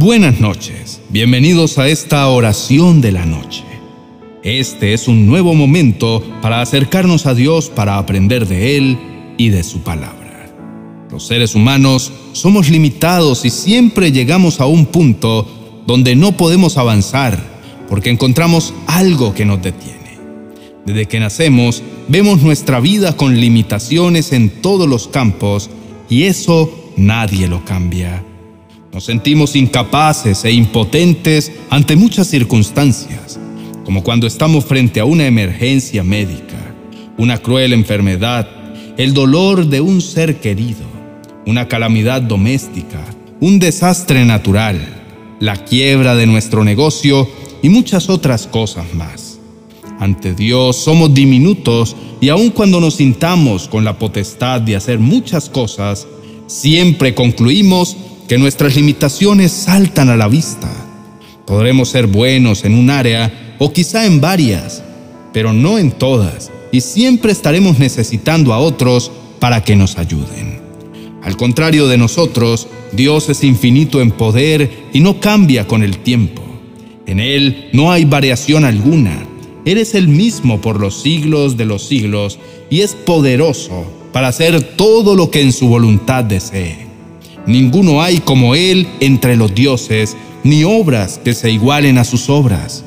Buenas noches, bienvenidos a esta oración de la noche. Este es un nuevo momento para acercarnos a Dios para aprender de Él y de su palabra. Los seres humanos somos limitados y siempre llegamos a un punto donde no podemos avanzar porque encontramos algo que nos detiene. Desde que nacemos vemos nuestra vida con limitaciones en todos los campos y eso nadie lo cambia. Nos sentimos incapaces e impotentes ante muchas circunstancias, como cuando estamos frente a una emergencia médica, una cruel enfermedad, el dolor de un ser querido, una calamidad doméstica, un desastre natural, la quiebra de nuestro negocio y muchas otras cosas más. Ante Dios somos diminutos y aun cuando nos sintamos con la potestad de hacer muchas cosas, siempre concluimos que nuestras limitaciones saltan a la vista. Podremos ser buenos en un área o quizá en varias, pero no en todas, y siempre estaremos necesitando a otros para que nos ayuden. Al contrario de nosotros, Dios es infinito en poder y no cambia con el tiempo. En Él no hay variación alguna. Él es el mismo por los siglos de los siglos y es poderoso para hacer todo lo que en su voluntad desee. Ninguno hay como Él entre los dioses, ni obras que se igualen a sus obras.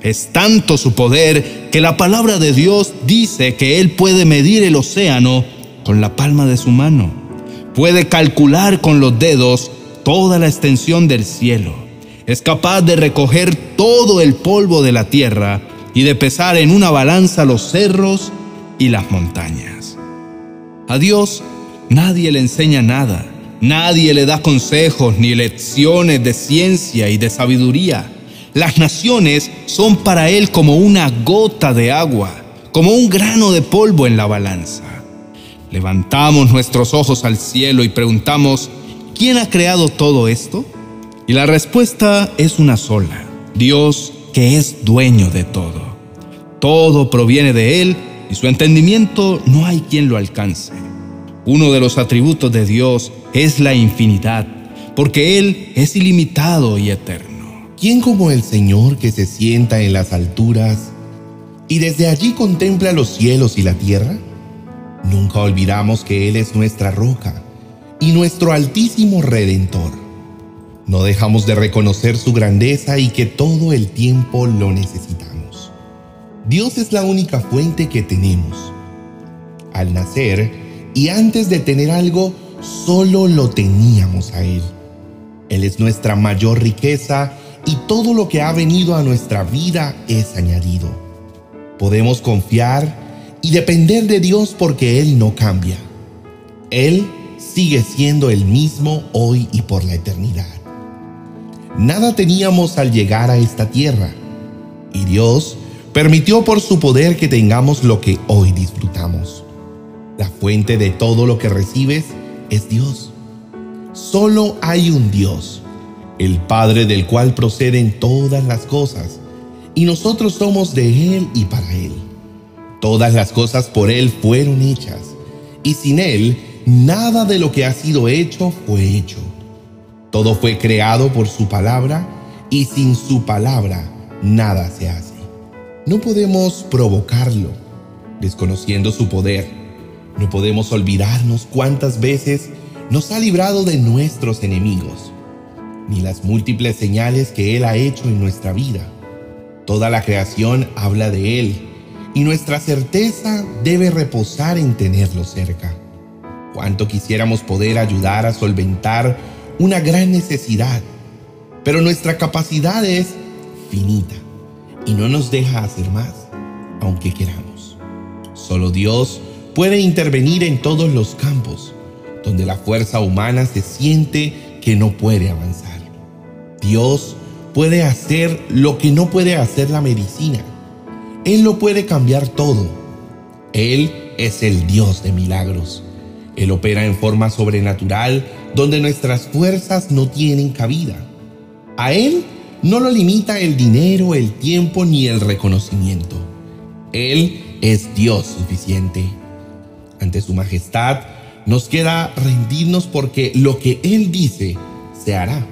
Es tanto su poder que la palabra de Dios dice que Él puede medir el océano con la palma de su mano. Puede calcular con los dedos toda la extensión del cielo. Es capaz de recoger todo el polvo de la tierra y de pesar en una balanza los cerros y las montañas. A Dios nadie le enseña nada Nadie le da consejos ni lecciones de ciencia y de sabiduría. Las naciones son para él como una gota de agua, como un grano de polvo en la balanza. Levantamos nuestros ojos al cielo y preguntamos, ¿quién ha creado todo esto? Y la respuesta es una sola, Dios que es dueño de todo. Todo proviene de Él y su entendimiento no hay quien lo alcance. Uno de los atributos de Dios es la infinidad, porque Él es ilimitado y eterno. ¿Quién como el Señor que se sienta en las alturas y desde allí contempla los cielos y la tierra? Nunca olvidamos que Él es nuestra roca y nuestro altísimo redentor. No dejamos de reconocer su grandeza y que todo el tiempo lo necesitamos. Dios es la única fuente que tenemos. Al nacer y antes de tener algo, solo lo teníamos a Él. Él es nuestra mayor riqueza y todo lo que ha venido a nuestra vida es añadido. Podemos confiar y depender de Dios porque Él no cambia. Él sigue siendo el mismo hoy y por la eternidad. Nada teníamos al llegar a esta tierra y Dios permitió por su poder que tengamos lo que hoy disfrutamos. La fuente de todo lo que recibes es Dios. Solo hay un Dios, el Padre del cual proceden todas las cosas, y nosotros somos de Él y para Él. Todas las cosas por Él fueron hechas, y sin Él nada de lo que ha sido hecho fue hecho. Todo fue creado por su palabra, y sin su palabra nada se hace. No podemos provocarlo, desconociendo su poder no podemos olvidarnos cuántas veces nos ha librado de nuestros enemigos, ni las múltiples señales que Él ha hecho en nuestra vida. Toda la creación habla de Él y nuestra certeza debe reposar en tenerlo cerca. Cuánto quisiéramos poder ayudar a solventar una gran necesidad, pero nuestra capacidad es finita y no nos deja hacer más, aunque queramos. Solo Dios puede intervenir en todos los campos donde la fuerza humana se siente que no puede avanzar. Dios puede hacer lo que no puede hacer la medicina. Él lo puede cambiar todo. Él es el Dios de milagros. Él opera en forma sobrenatural donde nuestras fuerzas no tienen cabida. A Él no lo limita el dinero, el tiempo ni el reconocimiento. Él es Dios suficiente ante su majestad, nos queda rendirnos porque lo que Él dice se hará.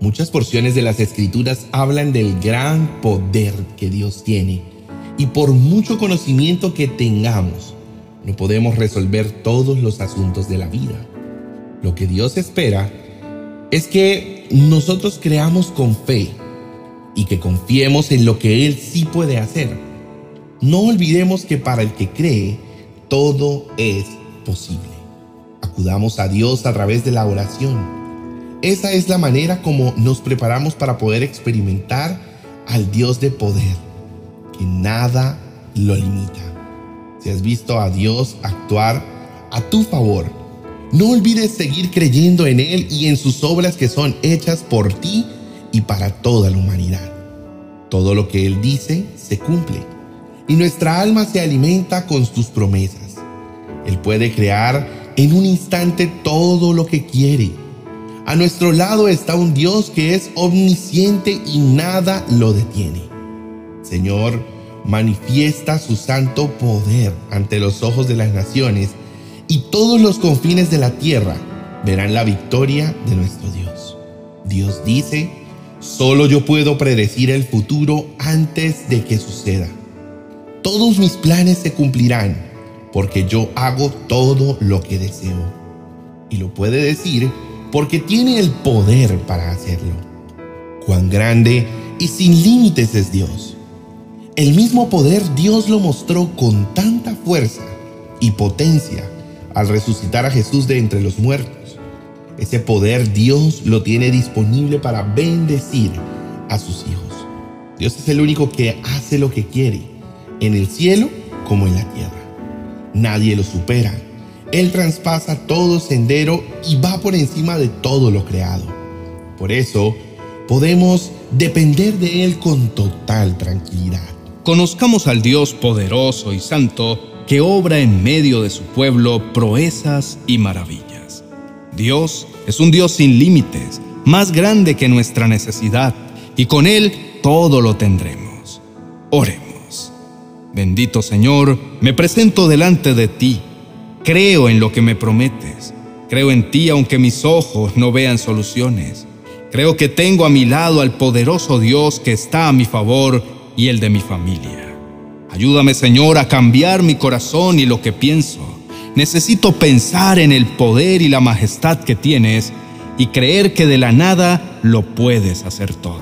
Muchas porciones de las escrituras hablan del gran poder que Dios tiene y por mucho conocimiento que tengamos, no podemos resolver todos los asuntos de la vida. Lo que Dios espera es que nosotros creamos con fe y que confiemos en lo que Él sí puede hacer. No olvidemos que para el que cree, todo es posible. Acudamos a Dios a través de la oración esa es la manera como nos preparamos para poder experimentar al Dios de poder, que nada lo limita. Si has visto a Dios actuar a tu favor, no olvides seguir creyendo en Él y en sus obras que son hechas por ti y para toda la humanidad. Todo lo que Él dice se cumple y nuestra alma se alimenta con sus promesas. Él puede crear en un instante todo lo que quiere a nuestro lado está un Dios que es omnisciente y nada lo detiene. Señor, manifiesta su santo poder ante los ojos de las naciones y todos los confines de la tierra verán la victoria de nuestro Dios. Dios dice, solo yo puedo predecir el futuro antes de que suceda. Todos mis planes se cumplirán porque yo hago todo lo que deseo. Y lo puede decir porque tiene el poder para hacerlo. Cuán grande y sin límites es Dios. El mismo poder Dios lo mostró con tanta fuerza y potencia al resucitar a Jesús de entre los muertos. Ese poder Dios lo tiene disponible para bendecir a sus hijos. Dios es el único que hace lo que quiere, en el cielo como en la tierra. Nadie lo supera él traspasa todo sendero y va por encima de todo lo creado. Por eso, podemos depender de Él con total tranquilidad. Conozcamos al Dios poderoso y santo que obra en medio de su pueblo proezas y maravillas. Dios es un Dios sin límites, más grande que nuestra necesidad, y con Él todo lo tendremos. Oremos. Bendito Señor, me presento delante de ti Creo en lo que me prometes. Creo en ti aunque mis ojos no vean soluciones. Creo que tengo a mi lado al poderoso Dios que está a mi favor y el de mi familia. Ayúdame, Señor, a cambiar mi corazón y lo que pienso. Necesito pensar en el poder y la majestad que tienes y creer que de la nada lo puedes hacer todo.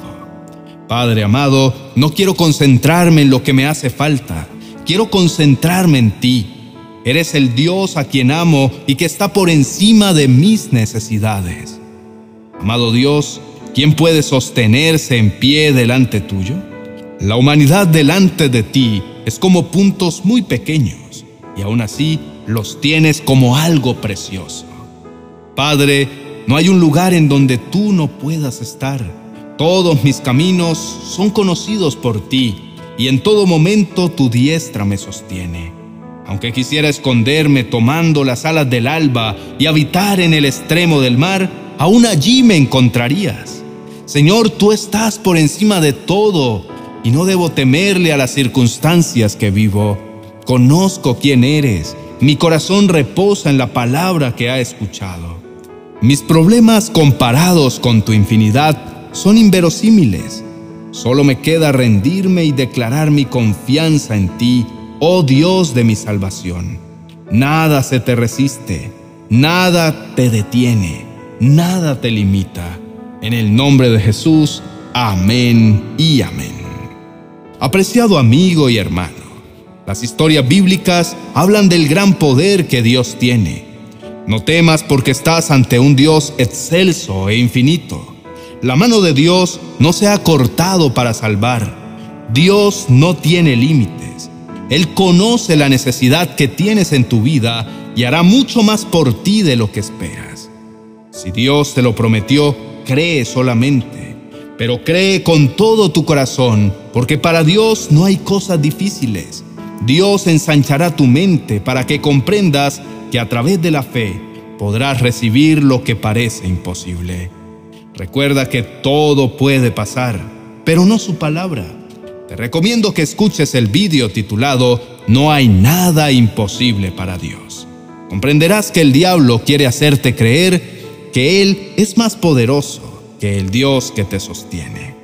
Padre amado, no quiero concentrarme en lo que me hace falta. Quiero concentrarme en ti Eres el Dios a quien amo y que está por encima de mis necesidades. Amado Dios, ¿quién puede sostenerse en pie delante tuyo? La humanidad delante de ti es como puntos muy pequeños y aún así los tienes como algo precioso. Padre, no hay un lugar en donde tú no puedas estar. Todos mis caminos son conocidos por ti y en todo momento tu diestra me sostiene. Aunque quisiera esconderme tomando las alas del alba y habitar en el extremo del mar, aún allí me encontrarías. Señor, tú estás por encima de todo y no debo temerle a las circunstancias que vivo. Conozco quién eres, mi corazón reposa en la palabra que ha escuchado. Mis problemas comparados con tu infinidad son inverosímiles. Solo me queda rendirme y declarar mi confianza en ti oh Dios de mi salvación. Nada se te resiste, nada te detiene, nada te limita. En el nombre de Jesús, amén y amén. Apreciado amigo y hermano, las historias bíblicas hablan del gran poder que Dios tiene. No temas porque estás ante un Dios excelso e infinito. La mano de Dios no se ha cortado para salvar. Dios no tiene límites. Él conoce la necesidad que tienes en tu vida y hará mucho más por ti de lo que esperas. Si Dios te lo prometió, cree solamente, pero cree con todo tu corazón, porque para Dios no hay cosas difíciles. Dios ensanchará tu mente para que comprendas que a través de la fe podrás recibir lo que parece imposible. Recuerda que todo puede pasar, pero no su palabra. Te recomiendo que escuches el vídeo titulado No hay nada imposible para Dios. Comprenderás que el diablo quiere hacerte creer que Él es más poderoso que el Dios que te sostiene.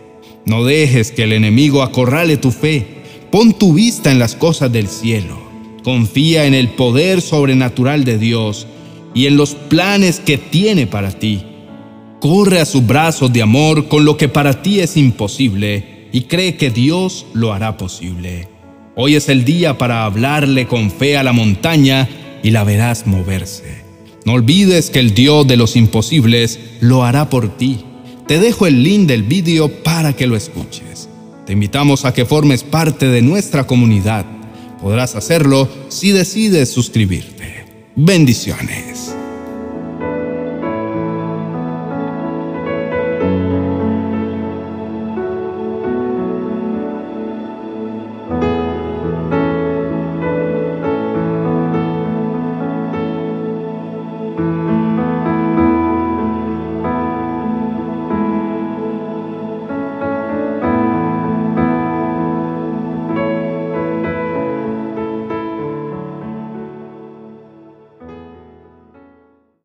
No dejes que el enemigo acorrale tu fe. Pon tu vista en las cosas del cielo. Confía en el poder sobrenatural de Dios y en los planes que tiene para ti. Corre a sus brazos de amor con lo que para ti es imposible y cree que Dios lo hará posible. Hoy es el día para hablarle con fe a la montaña y la verás moverse. No olvides que el Dios de los imposibles lo hará por ti. Te dejo el link del vídeo para que lo escuches. Te invitamos a que formes parte de nuestra comunidad. Podrás hacerlo si decides suscribirte. Bendiciones.